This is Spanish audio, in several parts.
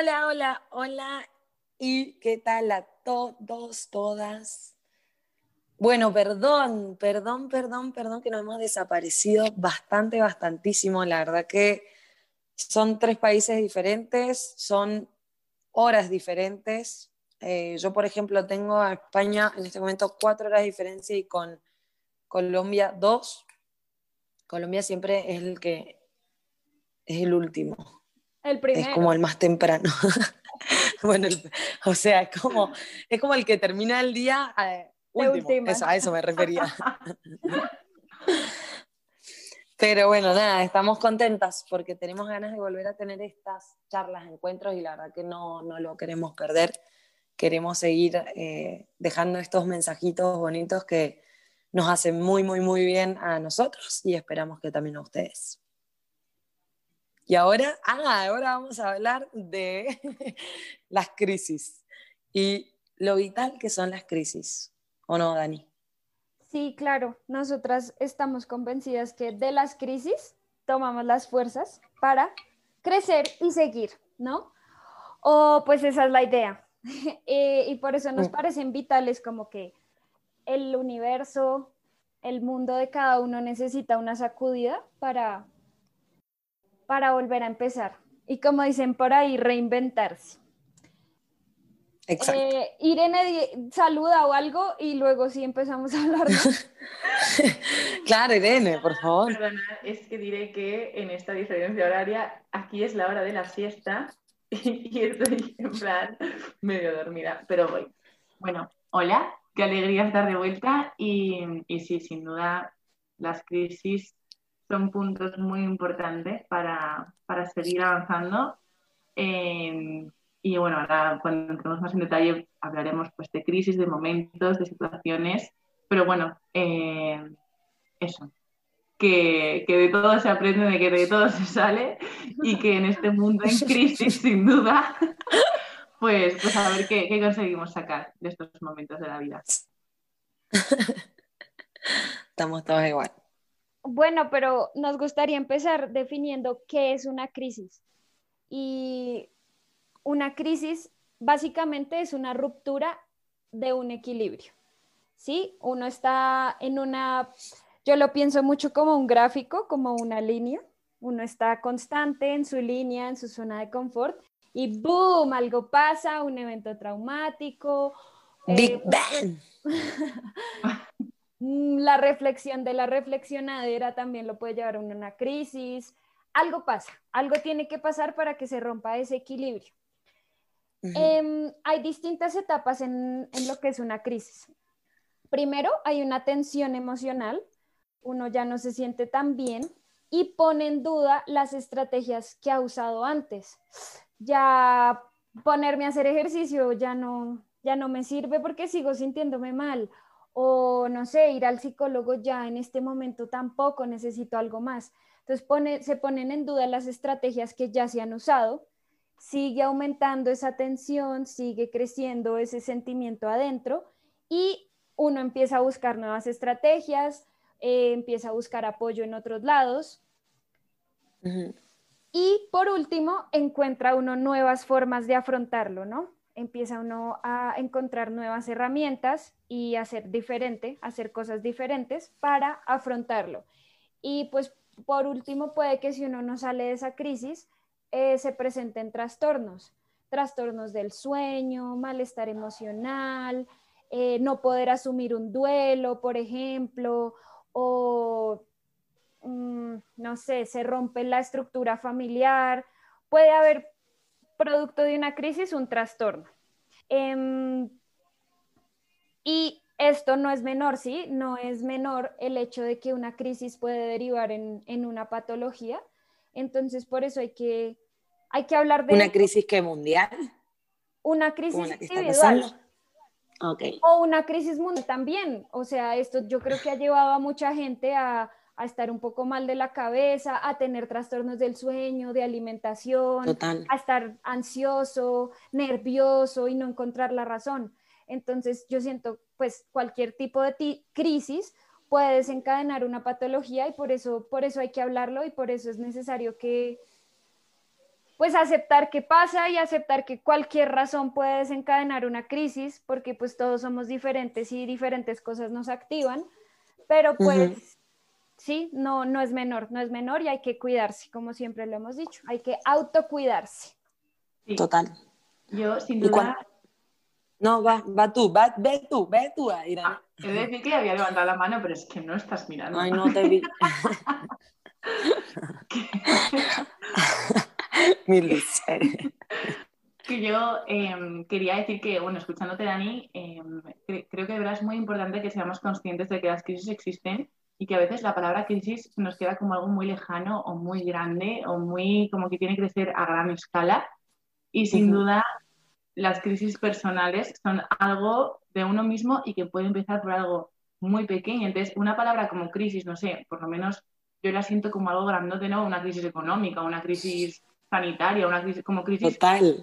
Hola, hola, hola. ¿Y qué tal a todos, todas? Bueno, perdón, perdón, perdón, perdón que nos hemos desaparecido bastante, bastantísimo. La verdad que son tres países diferentes, son horas diferentes. Eh, yo, por ejemplo, tengo a España en este momento cuatro horas de diferencia y con Colombia dos. Colombia siempre es el que es el último. El primero. Es como el más temprano. bueno, o sea, es como, es como el que termina el día eh, último. Eso, a eso me refería. Pero bueno, nada, estamos contentas porque tenemos ganas de volver a tener estas charlas, encuentros y la verdad que no, no lo queremos perder. Queremos seguir eh, dejando estos mensajitos bonitos que nos hacen muy, muy, muy bien a nosotros y esperamos que también a ustedes. Y ahora, ah, ahora vamos a hablar de las crisis y lo vital que son las crisis. ¿O no, Dani? Sí, claro. Nosotras estamos convencidas que de las crisis tomamos las fuerzas para crecer y seguir, ¿no? O pues esa es la idea. Eh, y por eso nos mm. parecen vitales como que el universo, el mundo de cada uno necesita una sacudida para para volver a empezar. Y como dicen por ahí, reinventarse. Exacto. Eh, Irene saluda o algo y luego sí empezamos a hablar. claro, Irene, por favor. Perdona, es que diré que en esta diferencia horaria, aquí es la hora de la siesta y estoy en plan medio dormida, pero voy. Bueno, hola, qué alegría estar de vuelta y, y sí, sin duda, las crisis son puntos muy importantes para, para seguir avanzando. Eh, y bueno, ahora cuando entremos más en detalle hablaremos pues, de crisis, de momentos, de situaciones, pero bueno, eh, eso, que, que, de todo se aprende, de que de todo se sale y que en este mundo en crisis, sin duda, pues, pues a ver qué, qué conseguimos sacar de estos momentos de la vida. Estamos todos igual. Bueno, pero nos gustaría empezar definiendo qué es una crisis. Y una crisis básicamente es una ruptura de un equilibrio. ¿Sí? Uno está en una, yo lo pienso mucho como un gráfico, como una línea. Uno está constante en su línea, en su zona de confort y ¡boom! Algo pasa, un evento traumático. Big eh, Bang. Mm, la reflexión de la reflexionadera también lo puede llevar a una crisis. Algo pasa, algo tiene que pasar para que se rompa ese equilibrio. Em, hay distintas etapas en, en lo que es una crisis. Primero, hay una tensión emocional, uno ya no se siente tan bien y pone en duda las estrategias que ha usado antes. Ya ponerme a hacer ejercicio ya no, ya no me sirve porque sigo sintiéndome mal o no sé, ir al psicólogo ya en este momento tampoco necesito algo más. Entonces se ponen en duda las estrategias que ya se han usado, sigue aumentando esa tensión, sigue creciendo ese sentimiento adentro y uno empieza a buscar nuevas estrategias, eh, empieza a buscar apoyo en otros lados. Y por último, encuentra uno nuevas formas de afrontarlo, ¿no? Empieza uno a encontrar nuevas herramientas y hacer diferente, hacer cosas diferentes para afrontarlo. Y pues por último, puede que si uno no sale de esa crisis, eh, se presenten trastornos, trastornos del sueño, malestar emocional, eh, no poder asumir un duelo, por ejemplo, o mm, no sé, se rompe la estructura familiar. Puede haber producto de una crisis un trastorno. Em, y esto no es menor, ¿sí? No es menor el hecho de que una crisis puede derivar en, una patología. Entonces, por eso hay que, hay que hablar de... ¿Una crisis que mundial? Una crisis individual. O una crisis mundial también. O sea, esto yo creo que ha llevado a mucha gente a, a estar un poco mal de la cabeza, a tener trastornos del sueño, de alimentación, a estar ansioso, nervioso y no encontrar la razón. Entonces yo siento, pues cualquier tipo de crisis puede desencadenar una patología y por eso, por eso hay que hablarlo y por eso es necesario que, pues aceptar que pasa y aceptar que cualquier razón puede desencadenar una crisis, porque pues todos somos diferentes y diferentes cosas nos activan, pero pues sí, no, no es menor, no es menor y hay que cuidarse, como siempre lo hemos dicho, hay que autocuidarse. Total. Yo sin duda... No, va, va tú, va, ve tú, ve tú, Irán. Ah, he de decir que había levantado la mano, pero es que no estás mirando. Ay, no te vi. Mil que yo em, quería decir que, bueno, escuchándote, Dani, em, creo que de verdad es muy importante que seamos conscientes de que las crisis existen y que a veces la palabra crisis nos queda como algo muy lejano o muy grande o muy como que tiene que crecer a gran escala. Y sin duda, las crisis personales son algo de uno mismo y que puede empezar por algo muy pequeño. Entonces, una palabra como crisis, no sé, por lo menos yo la siento como algo grandote, ¿no? Una crisis económica, una crisis sanitaria, una crisis como crisis... Total.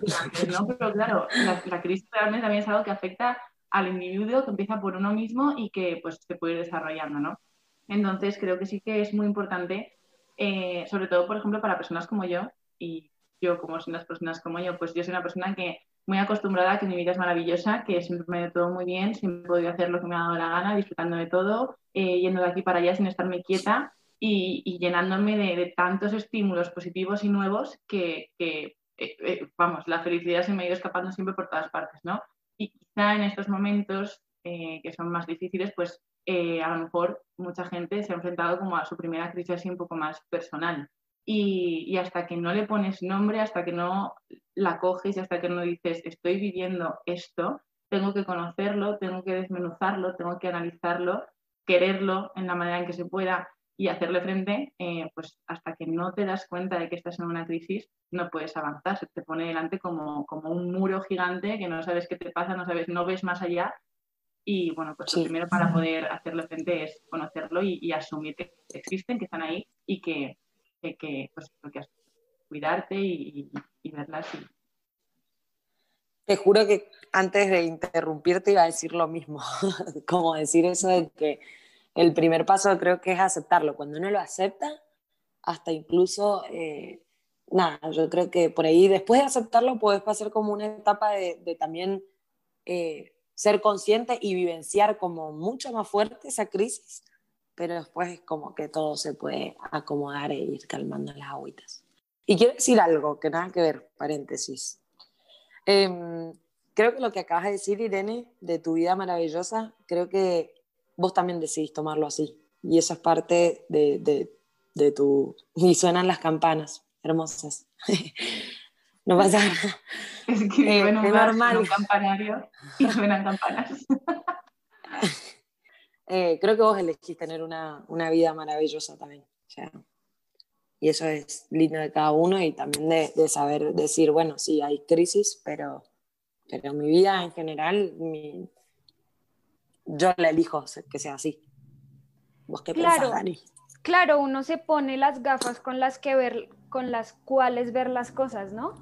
¿no? Pero claro, la, crisis realmente también es algo que afecta al individuo, que empieza por uno mismo y que pues se puede ir desarrollando, ¿no? Entonces creo que sí que es muy importante, eh, sobre todo, por ejemplo, para personas como yo, y yo como son las personas como yo, pues yo soy una persona que muy acostumbrada a que mi vida es maravillosa, que siempre me ido todo muy bien, siempre he podido hacer lo que me ha dado la gana, disfrutando de todo, eh, yendo de aquí para allá sin estarme quieta y, llenándome de, tantos estímulos positivos y nuevos que, eh, vamos, la felicidad se me ha ido escapando siempre por todas partes, ¿no? Y quizá en estos momentos que son más difíciles, pues a lo mejor mucha gente se ha enfrentado como a su primera crisis así un poco más personal. Y, y, hasta que no le pones nombre, hasta que no la coges y hasta que no dices, estoy viviendo esto, tengo que conocerlo, tengo que desmenuzarlo, tengo que analizarlo, quererlo en la manera en que se pueda y hacerle frente, eh, pues hasta que no te das cuenta de que estás en una crisis, no puedes avanzar. Se te pone delante como, como un muro gigante que no sabes qué te pasa, no sabes, no ves más allá. Y bueno, pues lo primero para poder hacerle frente es conocerlo y, asumir que existen, que están ahí y que, que, pues, que cuidarte y, y, verlas. Te juro que antes de interrumpirte iba a decir lo mismo, como decir eso de que el primer paso creo que es aceptarlo. Cuando uno lo acepta, hasta incluso, eh, nada, yo creo que por ahí, después de aceptarlo, puedes pasar como una etapa de, también eh, ser consciente y vivenciar como mucho más fuerte esa crisis, pero después es como que todo se puede acomodar e ir calmando las agüitas. Y quiero decir algo que nada que ver, paréntesis. Em, creo que lo que acabas de decir, Irene, de tu vida maravillosa, creo que vos también decidís tomarlo así. Y eso es parte de, de, tu... Y suenan las campanas, hermosas. no pasa nada. Es que eh, es normal. un campanario y suenan campanas. Eh, creo que vos elegís tener una, una vida maravillosa también. y eso es lindo de cada uno y también de, de, saber decir, bueno, sí, hay crisis, pero, pero mi vida en general, mi, yo la elijo que sea así. ¿Vos qué claro, Dani? Claro, uno se pone las gafas con las que ver, con las cuales ver las cosas, ¿no?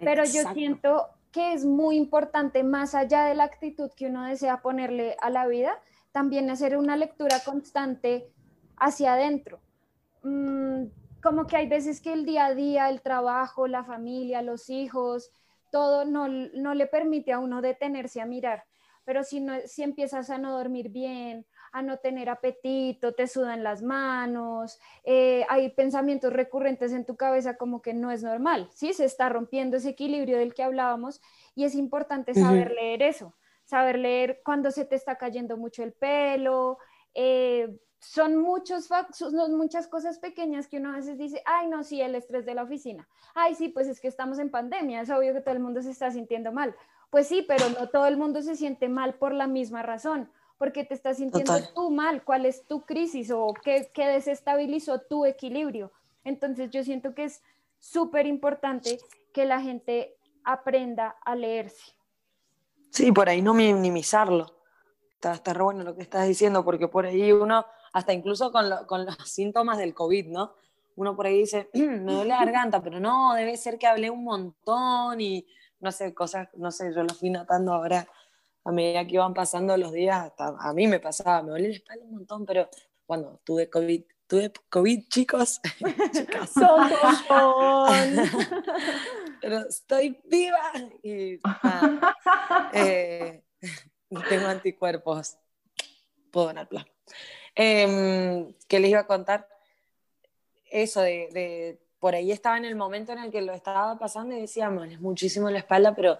Pero yo siento que es muy importante, más allá de la actitud que uno desea ponerle a la vida, también hacer una lectura constante hacia adentro. Mm, como que hay veces que el día a día, el trabajo, la familia, los hijos, todo no, no le permite a uno detenerse a mirar pero si, no, si empiezas a no dormir bien, a no tener apetito, te sudan las manos, eh, hay pensamientos recurrentes en tu cabeza como que no es normal, ¿sí? Se está rompiendo ese equilibrio del que hablábamos y es importante saber leer eso, saber leer cuando se te está cayendo mucho el pelo, eh, son, muchos, son muchas cosas pequeñas que uno a veces dice, ay, no, sí, el estrés de la oficina, ay, sí, pues es que estamos en pandemia, es obvio que todo el mundo se está sintiendo mal, pues sí, pero no todo el mundo se siente mal por la misma razón, porque te estás sintiendo tú mal, cuál es tu crisis o qué, qué desestabilizó tu equilibrio. Entonces yo siento que es súper importante que la gente aprenda a leerse. Sí, por ahí no minimizarlo. Está, está re bueno lo que estás diciendo, porque por ahí uno, hasta incluso con, con los síntomas del COVID, ¿no? Uno por ahí dice, me duele la garganta, pero no, debe ser que hablé un montón y no sé, cosas, no sé, yo lo fui notando ahora a medida que iban pasando los días, hasta a mí me pasaba, me dolía la espalda un montón, pero cuando tuve COVID, tuve COVID, chicos. Chicas. Pero estoy viva y eh, tengo anticuerpos. Puedo donar plasma. Em, ¿Qué les iba a contar? Eso de, por ahí estaba en el momento en el que lo estaba pasando y decía, es muchísimo la espalda, pero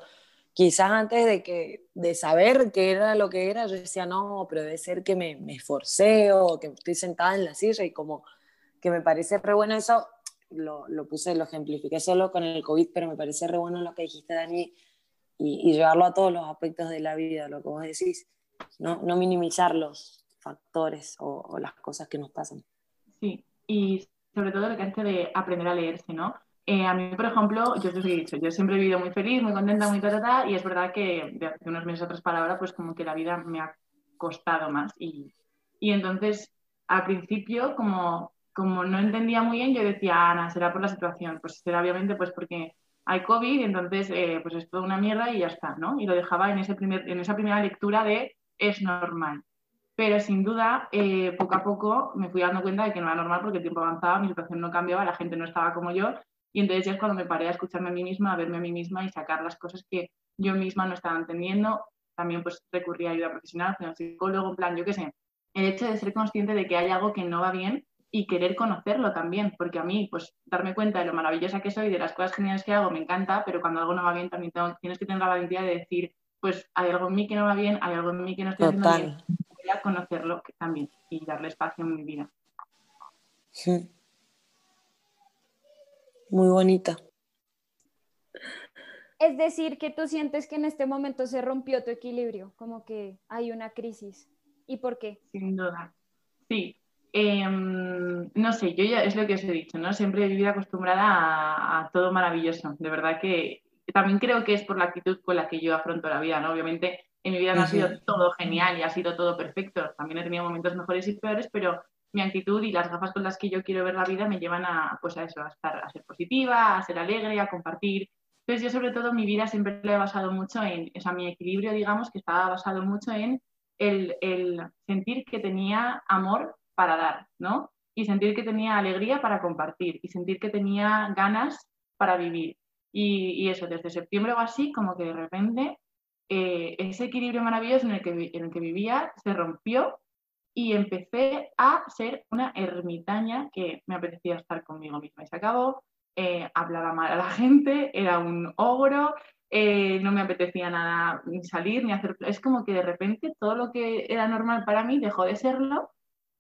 quizás antes de, que, de saber qué era lo que era, yo decía, no, pero debe ser que me, me esforcé o que estoy sentada en la silla y como que me parece re bueno eso, lo, lo, puse, lo ejemplifiqué solo con el COVID, pero me parece re bueno lo que dijiste, Dani, y, llevarlo a todos los aspectos de la vida, lo que vos decís, no, no minimizar los factores o, las cosas que nos pasan. Sí, y sobre todo lo que hace de aprender a leerse, ¿no? Eh, a mí, por ejemplo, yo te he dicho, yo siempre he vivido muy feliz, muy contenta, muy ta, y es verdad que de hace unos meses otras palabras, pues como que la vida me ha costado más. Y, y entonces, al principio, como como no entendía muy bien, yo decía, Ana, será por la situación. Pues será obviamente pues porque hay COVID y entonces eh, pues es toda una mierda y ya está, ¿no? Y lo dejaba en, ese primer, en esa primera lectura de es normal. Pero sin duda, eh, poco a poco me fui dando cuenta de que no era normal porque el tiempo avanzaba, mi situación no cambiaba, la gente no estaba como yo. Y entonces ya es cuando me paré a escucharme a mí misma, a verme a mí misma y sacar las cosas que yo misma no estaba entendiendo. También pues recurrí a ayuda profesional, a un psicólogo, en plan, yo qué sé. El hecho de ser consciente de que hay algo que no va bien y querer conocerlo también, porque a mí, pues, darme cuenta de lo maravillosa que soy, de las cosas geniales que hago, me encanta, pero cuando algo no va bien, también tienes que tener la valentía de decir, pues, hay algo en mí que no va bien, hay algo en mí que no estoy haciendo bien, voy a conocerlo también y darle espacio en mi vida. Sí. Muy bonita. Es decir, que tú sientes que en este momento se rompió tu equilibrio, como que hay una crisis. ¿Y por qué? Sin duda. Sí, Em, no sé, yo ya es lo que os he dicho, ¿no? Siempre he vivido acostumbrada a, todo maravilloso. De verdad que también creo que es por la actitud con la que yo afronto la vida, ¿no? Obviamente en mi vida no ha sido todo genial y ha sido todo perfecto. También he tenido momentos mejores y peores, pero mi actitud y las gafas con las que yo quiero ver la vida me llevan a, pues a eso, a, estar, a ser positiva, a ser alegre, a compartir. Entonces yo sobre todo mi vida siempre la he basado mucho en, o sea, mi equilibrio, digamos, que estaba basado mucho en el, el sentir que tenía amor para dar, ¿no? Y sentir que tenía alegría para compartir y sentir que tenía ganas para vivir. Y, eso, desde septiembre o así, como que de repente eh, ese equilibrio maravilloso en el, que, en el que vivía se rompió y empecé a ser una ermitaña que me apetecía estar conmigo misma. Y se acabó, eh, hablaba mal a la gente, era un ogro, eh, no me apetecía nada ni salir ni hacer... Es como que de repente todo lo que era normal para mí dejó de serlo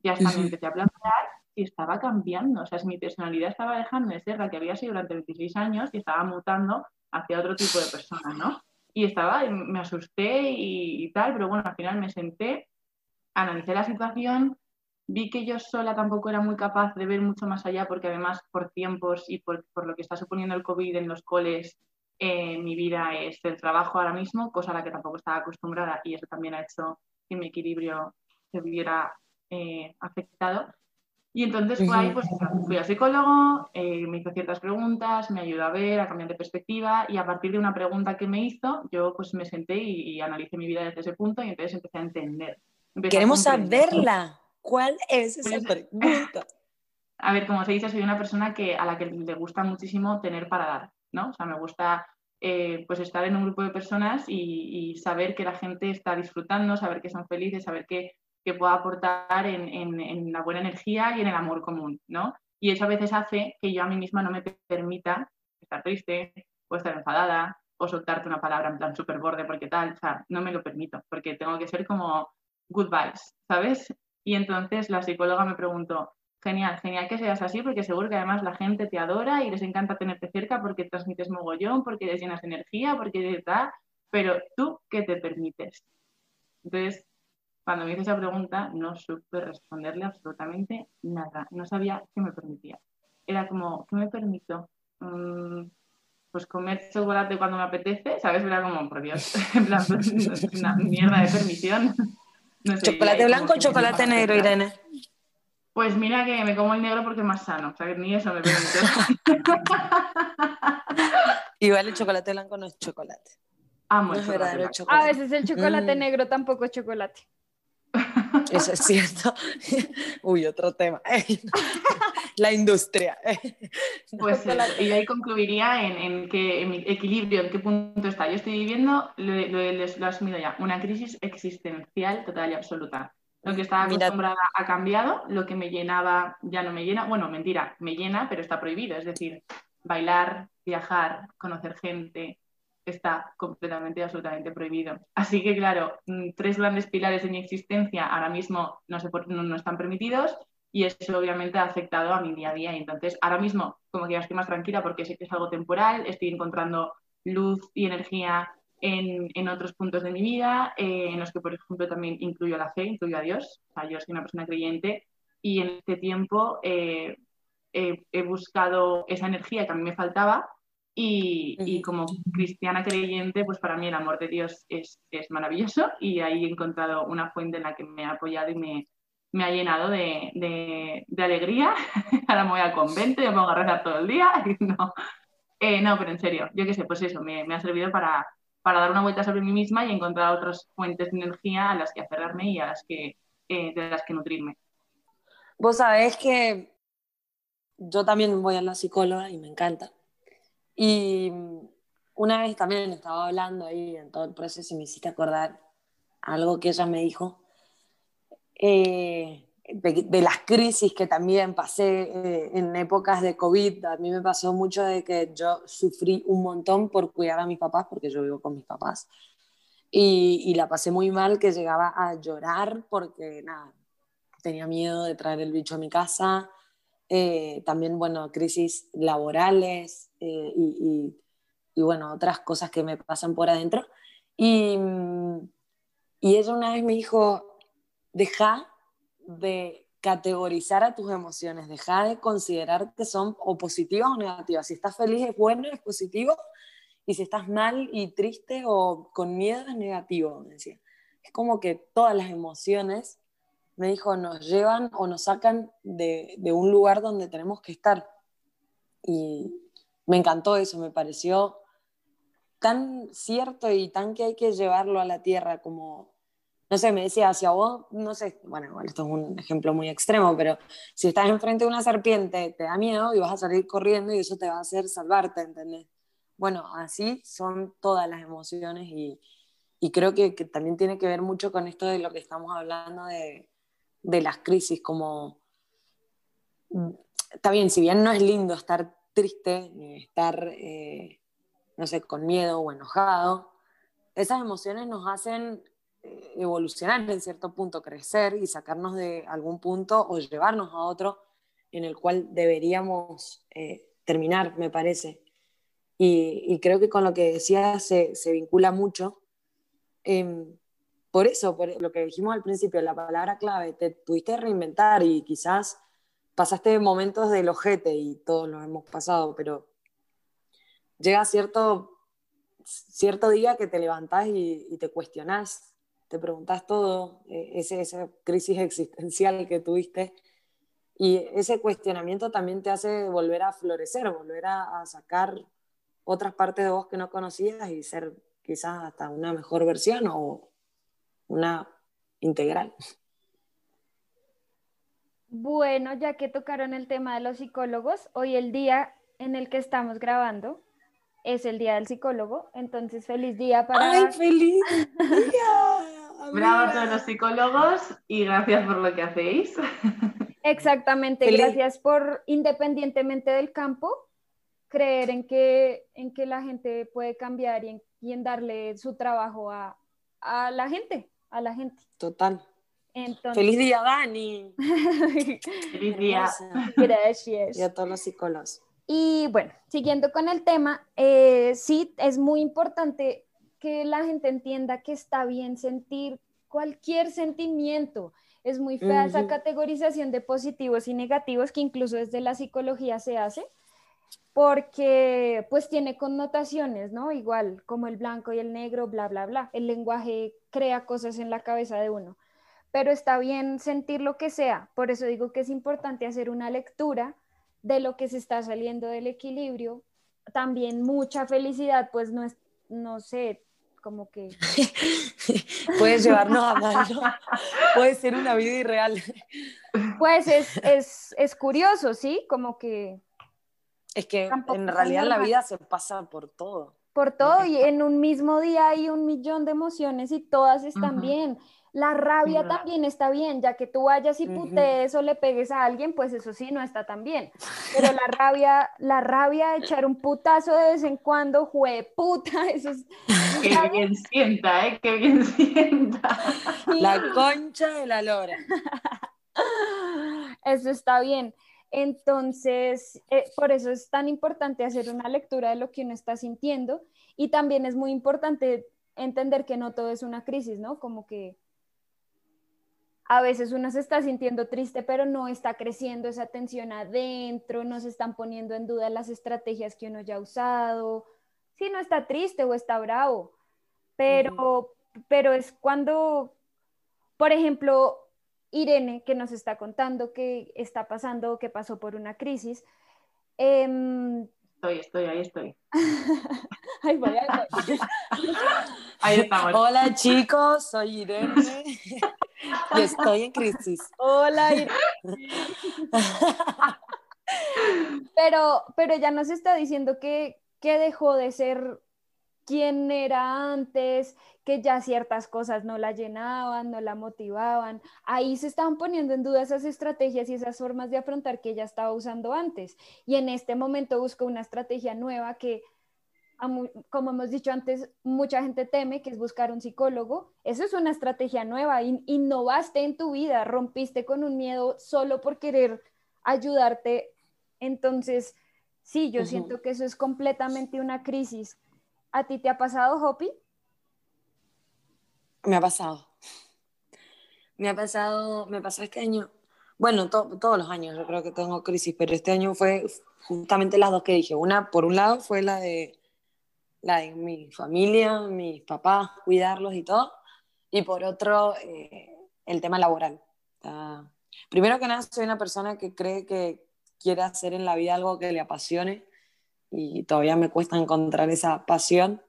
ya hasta me empecé a plantear si estaba cambiando, o sea, si mi personalidad estaba dejando de ser la que había sido durante 26 años y estaba mutando hacia otro tipo de persona, ¿no? Y estaba, me asusté y, tal, pero bueno, al final me senté, analicé la situación, vi que yo sola tampoco era muy capaz de ver mucho más allá, porque además por tiempos y por, lo que está suponiendo el COVID en los coles, eh, mi vida es el trabajo ahora mismo, cosa a la que tampoco estaba acostumbrada y eso también ha hecho que mi equilibrio se viviera eh, afectado. Y entonces fue ahí, pues fui al psicólogo, eh, me hizo ciertas preguntas, me ayudó a ver, a cambiar de perspectiva y a partir de una pregunta que me hizo, yo pues me senté y, analicé mi vida desde ese punto y entonces empecé a entender. Queremos saberla. ¿Cuál es esa pues, pregunta? A ver, como se dice, soy una persona que, a la que le gusta muchísimo tener para dar, ¿no? O sea, me gusta eh, pues estar en un grupo de personas y, y, saber que la gente está disfrutando, saber que son felices, saber que que pueda aportar en, en, la buena energía y en el amor común, ¿no? Y eso a veces hace que yo a mí misma no me permita estar triste o estar enfadada o soltarte una palabra en plan súper borde porque tal, o sea, no me lo permito, porque tengo que ser como good vibes, ¿sabes? Y entonces la psicóloga me preguntó, genial, genial que seas así, porque seguro que además la gente te adora y les encanta tenerte cerca porque transmites mogollón, porque les llenas de energía, porque tal, pero tú, ¿qué te permites? Entonces, cuando me hizo esa pregunta no supe responderle absolutamente nada. No sabía qué me permitía. Era como, ¿qué me permito? Mm, pues comer chocolate cuando me apetece, ¿sabes? Era como, por Dios, una mierda de permisión. ¿Chocolate blanco o chocolate negro, Irene? Pues mira que me como el negro porque es más sano, o sea, que ni eso me permite. Igual el chocolate blanco no es chocolate. Amo el chocolate, A veces el chocolate mm. negro tampoco es chocolate. Eso es cierto. Uy, otro tema. La industria. Pues y ahí concluiría en, en, que, en mi equilibrio, en qué punto está. Yo estoy viviendo, lo, lo, lo, he asumido ya, una crisis existencial total y absoluta. Lo que estaba acostumbrada ha cambiado, lo que me llenaba ya no me llena. Bueno, mentira, me llena, pero está prohibido. Es decir, bailar, viajar, conocer gente, está completamente, absolutamente prohibido. Así que, claro, mm, tres grandes pilares de mi existencia ahora mismo no, se, no, no están permitidos y eso obviamente ha afectado a mi día a día. Y entonces, ahora mismo, como que ya estoy más tranquila porque sé que es algo temporal, estoy encontrando luz y energía en, en otros puntos de mi vida, eh, en los que, por ejemplo, también incluyo la fe, incluyo a Dios. O sea, yo soy una persona creyente y en este tiempo eh, he buscado esa energía que a mí me faltaba y, y, como cristiana creyente, pues para mí el amor de Dios es, es, maravilloso y ahí he encontrado una fuente en la que me ha apoyado y me, me ha llenado de, de, de, alegría. Ahora me voy al convento y me pongo a rezar todo el día. no. Eh, no, pero en serio, yo qué sé, pues eso, me, me, ha servido para, para dar una vuelta sobre mí misma y encontrar otras fuentes de energía a las que aferrarme y a las que, eh, de las que nutrirme. Vos sabés que yo también voy a la psicóloga y me encanta. Y una vez también estaba hablando ahí en todo el proceso y me hiciste acordar algo que ella me dijo, eh, de, de, las crisis que también pasé eh, en épocas de COVID. A mí me pasó mucho de que yo sufrí un montón por cuidar a mis papás, porque yo vivo con mis papás. Y, y la pasé muy mal, que llegaba a llorar porque, nada, tenía miedo de traer el bicho a mi casa, eh, también, bueno, crisis laborales eh, y, y, y, bueno, otras cosas que me pasan por adentro. Y, y ella una vez me dijo, deja de categorizar a tus emociones, deja de considerar que son o positivas o negativas. Si estás feliz es bueno, es positivo, y si estás mal y triste o con miedo es negativo, me decía. Es como que todas las emociones me dijo, nos llevan o nos sacan de, de, un lugar donde tenemos que estar. Y me encantó eso, me pareció tan cierto y tan que hay que llevarlo a la tierra como, no sé, me decía, hacia vos, no sé, bueno, esto es un ejemplo muy extremo, pero si estás enfrente de una serpiente, te da miedo y vas a salir corriendo y eso te va a hacer salvarte, ¿entendés? Bueno, así son todas las emociones y, y creo que, que también tiene que ver mucho con esto de lo que estamos hablando de, de las crisis, como, está bien, si bien no es lindo estar triste, ni estar, eh, no sé, con miedo o enojado, esas emociones nos hacen eh, evolucionar en cierto punto, crecer y sacarnos de algún punto o llevarnos a otro en el cual deberíamos eh, terminar, me parece. Y, y, creo que con lo que decía se, se vincula mucho. Eh, por eso, por lo que dijimos al principio, la palabra clave, te tuviste que reinventar y quizás pasaste momentos del ojete y todos los hemos pasado, pero llega cierto, cierto día que te levantás y, y te cuestionás, te preguntás todo, e, ese, esa crisis existencial que tuviste, y ese cuestionamiento también te hace volver a florecer, volver a, a sacar otras partes de vos que no conocías y ser quizás hasta una mejor versión o, una integral. Bueno, ya que tocaron el tema de los psicólogos, hoy el día en el que estamos grabando es el día del psicólogo, entonces feliz día para... ¡Ay, feliz día! Bravo a todos los psicólogos y gracias por lo que hacéis. Exactamente, feliz. gracias por, independientemente del campo, creer en que, en que la gente puede cambiar y en, y en darle su trabajo a, a la gente a la gente. Total. Entonces... Feliz día, Dani. Feliz día. Gracias. Y a todos los psicólogos. Y bueno, siguiendo con el tema, eh, sí, es muy importante que la gente entienda que está bien sentir cualquier sentimiento. Es muy fea uh -huh. esa categorización de positivos y negativos que incluso desde la psicología se hace porque pues tiene connotaciones, ¿no? Igual como el blanco y el negro, bla, bla, bla. El lenguaje crea cosas en la cabeza de uno, pero está bien sentir lo que sea. Por eso digo que es importante hacer una lectura de lo que se está saliendo del equilibrio. También mucha felicidad, pues no es, no sé, Como que... Puede llevarnos a malo, puede ser una vida irreal. Pues es, es, curioso, ¿sí? Como que... Es que en realidad la vida se pasa por todo. Por todo y en un mismo día hay un millón de emociones y todas están bien. La rabia también está bien, ya que tú vayas y putees o le pegues a alguien, pues eso sí no está tan bien. Pero la rabia, la rabia de echar un putazo de vez en cuando, jue puta, eso es... Qué bien sienta, ¿eh? Qué bien sienta. La concha de la lora. Eso está bien. Entonces, eh, por eso es tan importante hacer una lectura de lo que uno está sintiendo y también es muy importante entender que no todo es una crisis, ¿no? Como que a veces uno se está sintiendo triste, pero no está creciendo esa tensión adentro, no se están poniendo en duda las estrategias que uno ya ha usado. Sí, no está triste o está bravo, pero, pero es cuando, por ejemplo, Irene, que nos está contando que está pasando, que pasó por una crisis. Em, estoy, estoy, ahí estoy. ahí voy, ahí estamos. Hola chicos, soy Irene. y estoy en crisis. Hola. pero, pero ya nos está diciendo que, que dejó de ser quien era antes, que ya ciertas cosas no la llenaban, no la motivaban. Ahí se estaban poniendo en duda esas estrategias y esas formas de afrontar que ella estaba usando antes. Y en este momento busca una estrategia nueva que como hemos dicho antes, mucha gente teme, que es buscar un psicólogo. Eso es una estrategia nueva. Innovaste en tu vida, rompiste con un miedo solo por querer ayudarte. Entonces, sí, yo siento que eso es completamente una crisis. ¿A ti te ha pasado, Hopi? Me ha pasado. Me ha pasado, me pasó este año. Bueno, todos los años yo creo que tengo crisis, pero este año fue justamente las dos que dije. Una, por un lado, fue la de la de mi familia, mis papás, cuidarlos y todo. Y por otro, eh, el tema laboral. primero que nada, soy una persona que cree que quiere hacer en la vida algo que le apasione y todavía me cuesta encontrar esa pasión.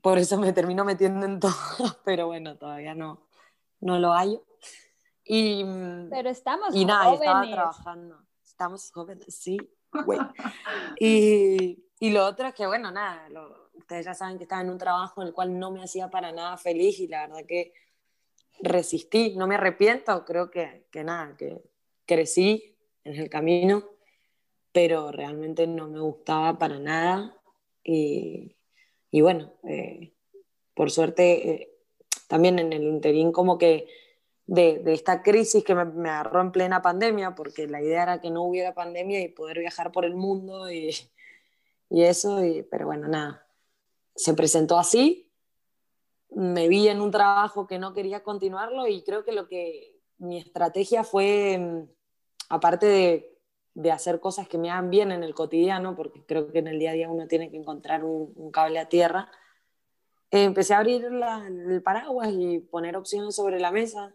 Por eso me termino metiendo en todo, pero bueno, todavía no, no lo hallo. Y, pero estamos y nada, estaba trabajando. Estamos jóvenes, sí, güey. Y, y lo otro es que, bueno, nada, ustedes ya saben que estaba en un trabajo en el cual no me hacía para nada feliz y la verdad que resistí, no me arrepiento, creo que, que nada, que crecí en el camino, pero realmente no me gustaba para nada y, y bueno, eh, por suerte eh, también en el interín como que de, de esta crisis que me, me, agarró en plena pandemia, porque la idea era que no hubiera pandemia y poder viajar por el mundo y, y eso, y, pero bueno, nada, se presentó así, me vi en un trabajo que no quería continuarlo y creo que lo que mi estrategia fue, mm, aparte de, de hacer cosas que me hagan bien en el cotidiano, porque creo que en el día a día uno tiene que encontrar un, cable a tierra, empecé a abrir el paraguas y poner opciones sobre la mesa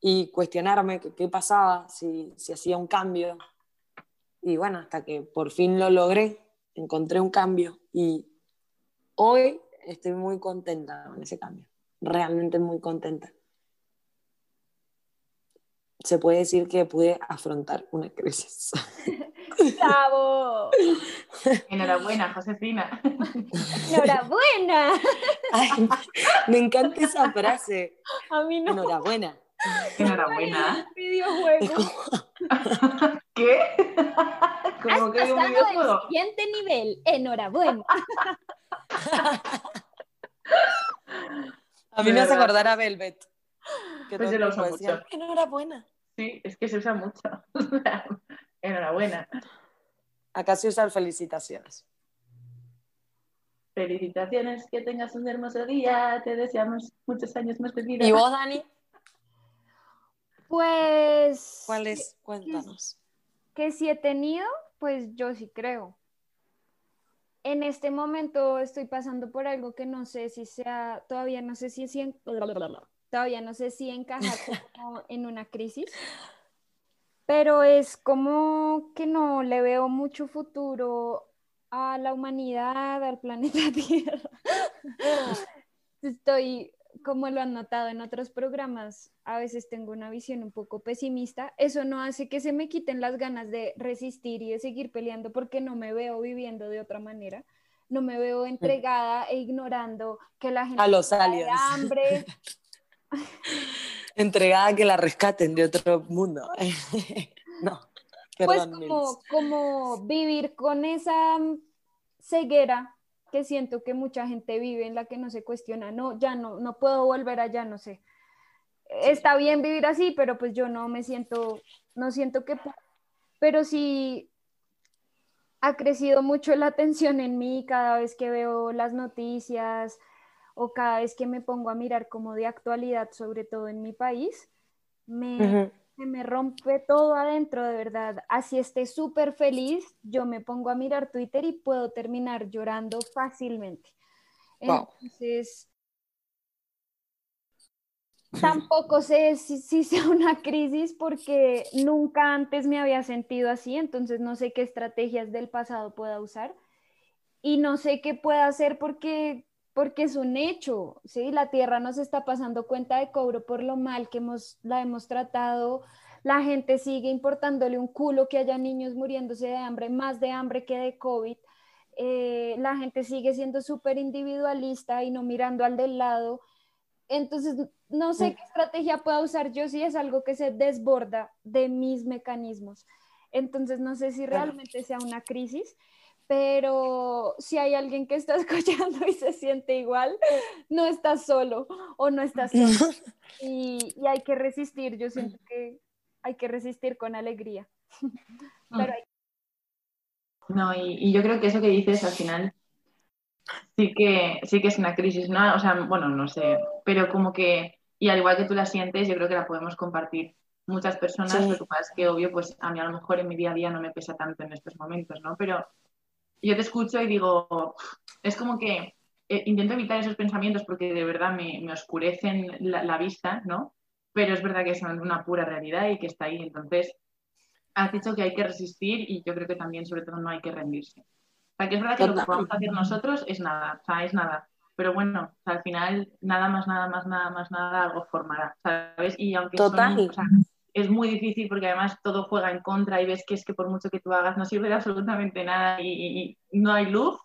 y cuestionarme qué, pasaba, si, si hacía un cambio. Y bueno, hasta que por fin lo logré, encontré un cambio y hoy estoy muy contenta con ese cambio, realmente muy contenta. Se puede decir que pude afrontar una crisis. ¡Bravo! Enhorabuena, Josefina. Enhorabuena. me encanta esa frase. A mí no. Enhorabuena. Enhorabuena. Videojuego. ¿Qué? Como que un videojuego. siguiente nivel. Enhorabuena. A mí me hace acordar a Velvet. Que pues yo lo uso mucho. Enhorabuena. Sí, es que se usa mucho. Enhorabuena. Acá se usan felicitaciones. Felicitaciones, que tengas un hermoso día. Te deseamos muchos años más de vida. ¿Y vos, Dani? Pues. ¿Cuál es? Cuéntanos. Que, si he tenido, pues yo sí creo. En este momento estoy pasando por algo que no sé si sea, todavía no sé si, si todavía no sé si encaja en una crisis, pero es como que no le veo mucho futuro a la humanidad, al planeta Tierra. Estoy, como lo han notado en otros programas, a veces tengo una visión un poco pesimista. Eso no hace que se me quiten las ganas de resistir y de seguir peleando porque no me veo viviendo de otra manera. No me veo mm. entregada e ignorando que la gente a los aliens. hambre. entregada a que la rescaten de otro mundo. no. pues como, como vivir con esa ceguera que siento que mucha gente vive en la que no se cuestiona, no, ya no, no puedo volver allá, no sé. Está bien vivir así, pero pues yo no me siento, no siento que, pero sí ha crecido mucho la atención en mí cada vez que veo las noticias o cada vez que me pongo a mirar como de actualidad, sobre todo en mi país, me, me rompe todo adentro, de verdad. Así esté súper feliz, yo me pongo a mirar Twitter y puedo terminar llorando fácilmente. Entonces, tampoco sé si, si, sea una crisis porque nunca antes me había sentido así, entonces no sé qué estrategias del pasado pueda usar y no sé qué pueda hacer porque porque es un hecho, ¿sí? La tierra nos está pasando cuenta de cobro por lo mal que hemos, la hemos tratado, la gente sigue importándole un culo que haya niños muriéndose de hambre, más de hambre que de COVID, eh, la gente sigue siendo súper individualista y no mirando al del lado, entonces no sé qué estrategia pueda usar yo si es algo que se desborda de mis mecanismos, entonces no sé si realmente sea una crisis pero si hay alguien que está escuchando y se siente igual, no estás solo o no estás solo. Y, hay que resistir, yo siento que hay que resistir con alegría. No, y, yo creo que eso que dices al final sí que, sí que es una crisis, ¿no? O sea, bueno, no sé, pero como que, y al igual que tú la sientes, yo creo que la podemos compartir muchas personas, lo que pasa es que obvio, pues a mí a lo mejor en mi día a día no me pesa tanto en estos momentos, ¿no? Pero yo te escucho y digo, es como que eh, intento evitar esos pensamientos porque de verdad me, me oscurecen la, vista, ¿no? Pero es verdad que es una pura realidad y que está ahí. Entonces, has dicho que hay que resistir y yo creo que también, sobre todo, no hay que rendirse. O sea, que es verdad que lo que podemos hacer nosotros es nada, o sea, es nada. Pero bueno, al final, nada más, nada más, nada más, nada, algo formará, ¿sabes? Y aunque Total es muy difícil porque además todo juega en contra y ves que es que por mucho que tú hagas no sirve de absolutamente nada y, no hay luz,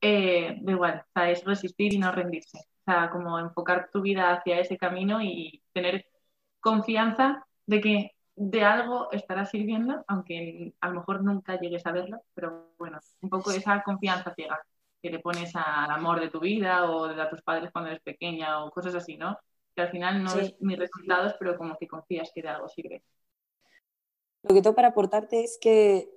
eh, da igual, o es resistir y no rendirse. O sea, como enfocar tu vida hacia ese camino y tener confianza de que de algo estará sirviendo, aunque a lo mejor nunca llegues a verlo, pero bueno, un poco esa confianza ciega que le pones al amor de tu vida o de a tus padres cuando eres pequeña o cosas así, ¿no? Que al final no es mis resultados, pero como que confías que de algo sirve. Lo que tengo para aportarte es que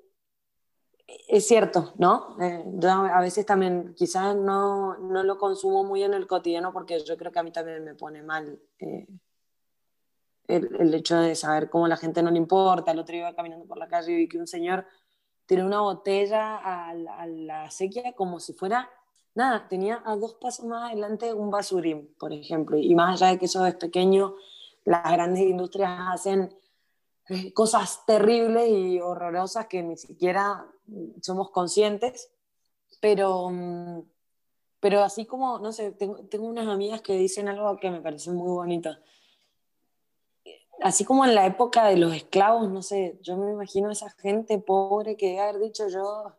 es cierto, ¿no? Eh, yo a veces también quizás no, no, lo consumo muy en el cotidiano porque yo creo que a mí también me pone mal eh, el, el, hecho de saber cómo la gente no le importa. El otro día iba caminando por la calle y vi que un señor tiró una botella a la, a la sequía como si fuera nada, tenía a dos pasos más adelante un basurín, por ejemplo, y más allá de que eso es pequeño, las grandes industrias hacen eh, cosas terribles y horrorosas que ni siquiera somos conscientes, pero, mm, pero así como, no sé, tengo, tengo unas amigas que dicen algo que me parece muy bonito. Así como en la época de los esclavos, no sé, yo me imagino a esa gente pobre que debe haber dicho yo,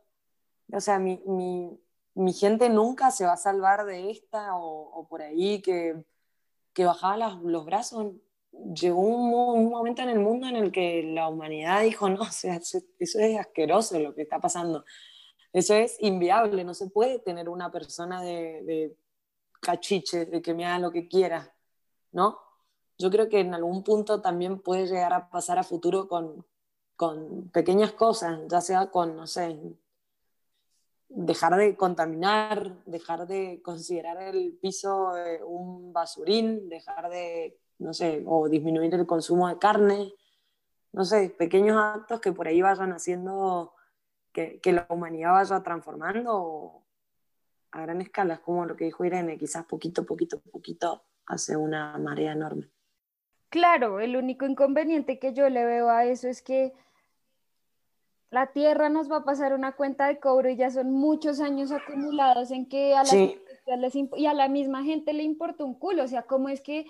o sea, mi, mi mi gente nunca se va a salvar de esta o, por ahí que, que bajaba los brazos. Llegó un, momento en el mundo en el que la humanidad dijo, no, o sea, eso, es asqueroso lo que está pasando. Eso es inviable, no se puede tener una persona de, de cachiche, de que me haga lo que quiera, ¿no? Yo creo que en algún punto también puede llegar a pasar a futuro con, con pequeñas cosas, ya sea con, no sé, dejar de contaminar, dejar de considerar el piso eh, un basurín, dejar de, no sé, o disminuir el consumo de carne, no sé, pequeños actos que por ahí vayan haciendo que, que la humanidad vaya transformando a gran escala, es como lo que dijo Irene, quizás poquito, poquito, poquito hace una marea enorme. Claro, el único inconveniente que yo le veo a eso es que La Tierra nos va a pasar una cuenta de cobro y ya son muchos años acumulados en que a la, y a la misma gente le importa un culo. O sea, ¿cómo es que,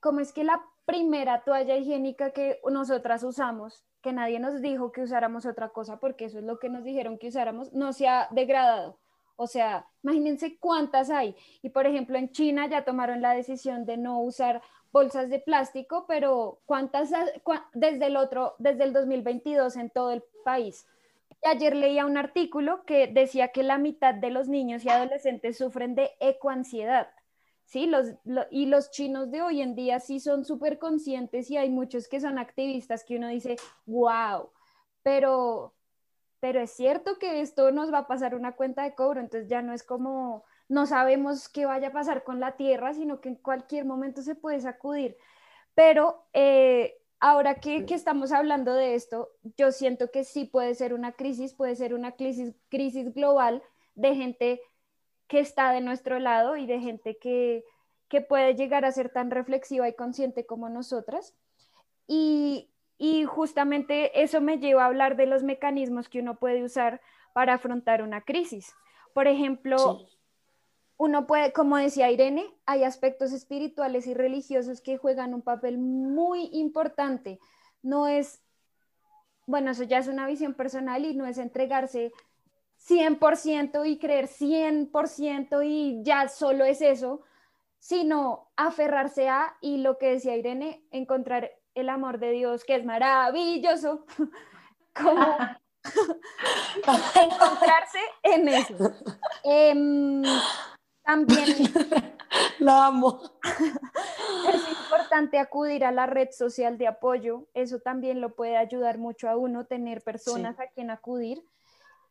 cómo es que la primera toalla higiénica que nosotras usamos, que nadie nos dijo que usáramos otra cosa, porque eso es lo que nos dijeron que usáramos, no se ha degradado? O sea, imagínense cuántas hay. Y por ejemplo, en China ya tomaron la decisión de no usar bolsas de plástico, pero ¿cuántas desde el otro, desde el 2022 en todo el país? ayer leía un artículo que decía que la mitad de los niños y adolescentes sufren de ecoansiedad. Sí, los, y los chinos de hoy en día sí son súper conscientes y hay muchos que son activistas que uno dice, wow, pero pero es cierto que esto nos va a pasar una cuenta de cobro, entonces ya no es como, no sabemos qué vaya a pasar con la tierra, sino que en cualquier momento se puede sacudir. Pero eh, ahora que, estamos hablando de esto, yo siento que sí puede ser una crisis, puede ser una crisis, crisis global de gente que está de nuestro lado y de gente que, que puede llegar a ser tan reflexiva y consciente como nosotras. Y, y justamente eso me lleva a hablar de los mecanismos que uno puede usar para afrontar una crisis. Por ejemplo, uno puede, como decía Irene, hay aspectos espirituales y religiosos que juegan un papel muy importante. No es, bueno, eso ya es una visión personal y no es entregarse 100% y creer 100% y ya solo es eso, sino aferrarse a, y lo que decía Irene, encontrar el amor de Dios, que es maravilloso, como encontrarse en eso. Em, también la amo. Es importante acudir a la red social de apoyo, eso también lo puede ayudar mucho a uno, tener personas a quien acudir.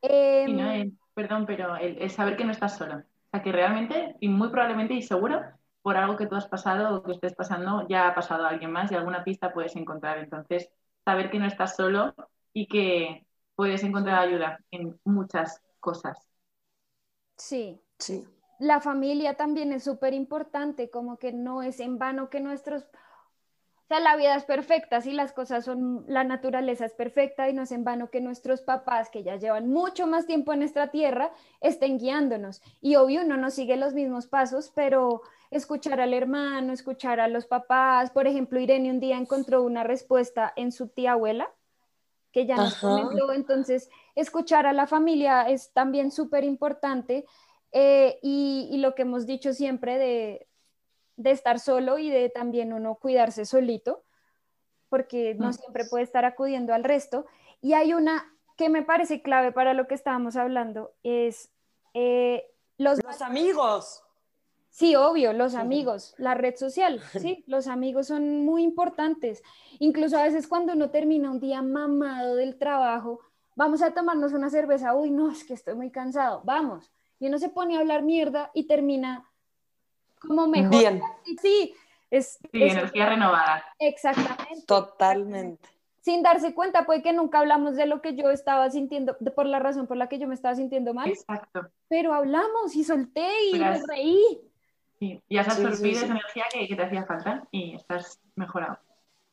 Em, perdón, pero el, saber que no estás solo. O sea, que realmente, y muy probablemente y seguro, por algo que tú has pasado o que estés pasando, ya ha pasado a alguien más y alguna pista puedes encontrar. Entonces, saber que no estás solo y que puedes encontrar ayuda en muchas cosas. Sí. Sí. La familia también es súper importante, como que no es en vano que nuestros o sea, la vida es perfecta, si las cosas son, la naturaleza es perfecta y no es en vano que nuestros papás, que ya llevan mucho más tiempo en nuestra tierra, estén guiándonos. Y obvio, uno no sigue los mismos pasos, pero escuchar al hermano, escuchar a los papás. Por ejemplo, Irene un día encontró una respuesta en su tía abuela, que ya nos comentó. Entonces, escuchar a la familia es también súper importante. Eh, y, y lo que hemos dicho siempre de, de estar solo y de también uno cuidarse solito, porque no siempre puede estar acudiendo al resto. Y hay una que me parece clave para lo que estábamos hablando, es eh, los, los amigos. Sí, obvio, los amigos, la red social, sí, los amigos son muy importantes. Incluso a veces cuando uno termina un día mamado del trabajo, vamos a tomarnos una cerveza, uy, no, es que estoy muy cansado, vamos. Y uno se pone a hablar mierda y termina como mejor. Bien. Sí, es, sí, energía renovada. Exactamente. Totalmente. Sin darse cuenta, puede que nunca hablamos de lo que yo estaba sintiendo, por la razón por la que yo me estaba sintiendo mal. Exacto. Pero hablamos y solté y me reí. Sí, ya has absorbido esa energía que, que, te hacía falta y estás mejorado.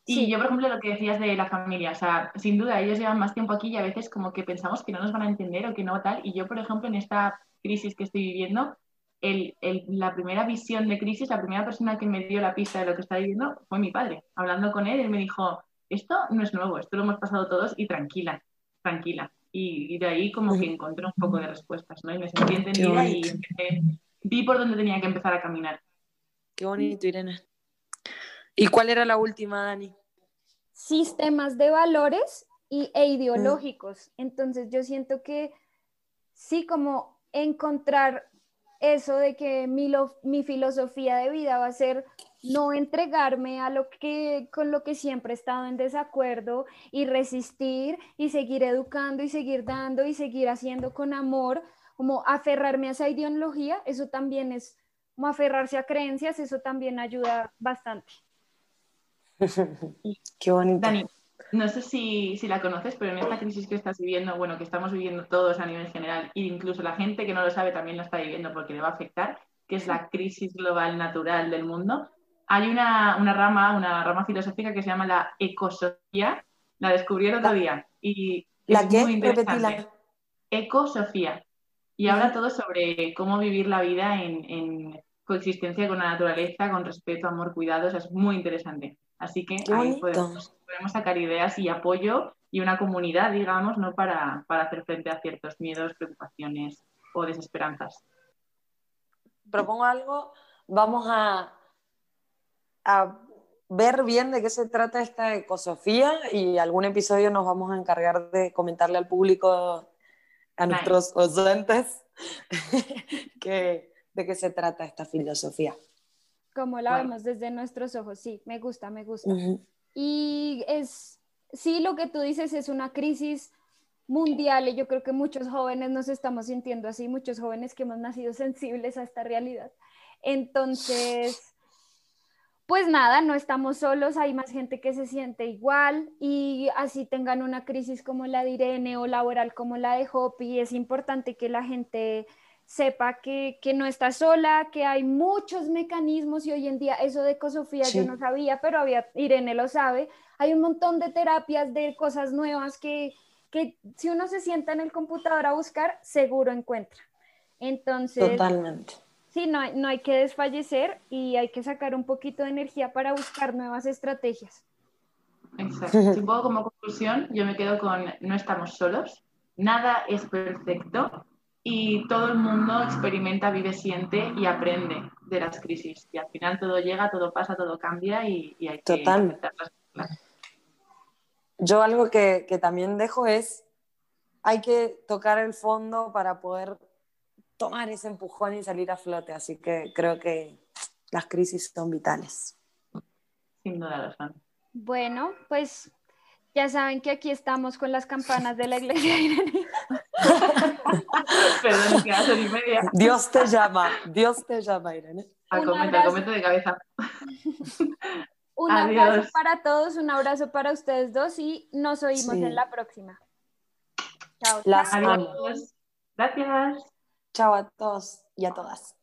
Y yo, por ejemplo, lo que decías de la familia, o sea, sin duda, ellos llevan más tiempo aquí y a veces como que pensamos que no nos van a entender o que no tal. Y yo, por ejemplo, en esta crisis que estoy viviendo, el, la primera visión de crisis, la primera persona que me dio la pista de lo que estaba viviendo fue mi padre. Hablando con él, él me dijo, esto no es nuevo, esto lo hemos pasado todos y tranquila, tranquila. Y, de ahí como que encontré un poco de respuestas, ¿no? Y me sentí entendida y vi por dónde tenía que empezar a caminar. Qué bonito, Irene. ¿Y cuál era la última, Dani? Sistemas de valores y, e ideológicos. Entonces yo siento que sí, como encontrar eso de que mi, mi, filosofía de vida va a ser no entregarme a lo que con lo que siempre he estado en desacuerdo y resistir y seguir educando y seguir dando y seguir haciendo con amor, como aferrarme a esa ideología, eso también es como aferrarse a creencias, eso también ayuda bastante. Qué bonito. Dani, no sé si, la conoces, pero en esta crisis que estás viviendo, bueno, que estamos viviendo todos a nivel general, e incluso la gente que no lo sabe también lo está viviendo porque le va a afectar, que es la crisis global natural del mundo, hay una, rama, una rama filosófica que se llama la ecosofía, la descubrió el otro día, y ¿La qué? Repetila. Ecosofía. Y habla todo sobre cómo vivir la vida en, coexistencia con la naturaleza, con respeto, amor, cuidados. es muy interesante. Así que ahí podemos, sacar ideas y apoyo y una comunidad, digamos, ¿no? Para, hacer frente a ciertos miedos, preocupaciones o desesperanzas. Propongo algo, vamos a, a ver bien de qué se trata esta ecosofía y algún episodio nos vamos a encargar de comentarle al público, a nuestros oyentes, que, de qué se trata esta filosofía. Como la vemos desde nuestros ojos, sí, me gusta, me gusta. Y es, sí, lo que tú dices es una crisis mundial y yo creo que muchos jóvenes nos estamos sintiendo así, muchos jóvenes que hemos nacido sensibles a esta realidad. Entonces, pues nada, no estamos solos, hay más gente que se siente igual y así tengan una crisis como la de Irene o laboral como la de Hopi, es importante que la gente sepa que, no está sola, que hay muchos mecanismos y hoy en día eso de ecosofía yo no sabía, pero había, Irene lo sabe, hay un montón de terapias, de cosas nuevas que, que si uno se sienta en el computador a buscar, seguro encuentra. Entonces, Totalmente. Sí, no, no hay que desfallecer y hay que sacar un poquito de energía para buscar nuevas estrategias. Exacto. Un poco como conclusión, yo me quedo con no estamos solos, nada es perfecto, y todo el mundo experimenta, vive, siente y aprende de las crisis. Y al final todo llega, todo pasa, todo cambia y, hay que Totalmente. Yo algo que, que, también dejo es, hay que tocar el fondo para poder tomar ese empujón y salir a flote. Así que creo que las crisis son vitales. Sin duda lo son. Bueno, pues ya saben que aquí estamos con las campanas de la iglesia. Perdón, que hace y media. Dios te llama, Dios te llama, Irene. Al comento, de cabeza. Un abrazo para todos, un abrazo para ustedes dos y nos oímos en la próxima. Chao. Las Adiós. Gracias. Chao a todos y a todas.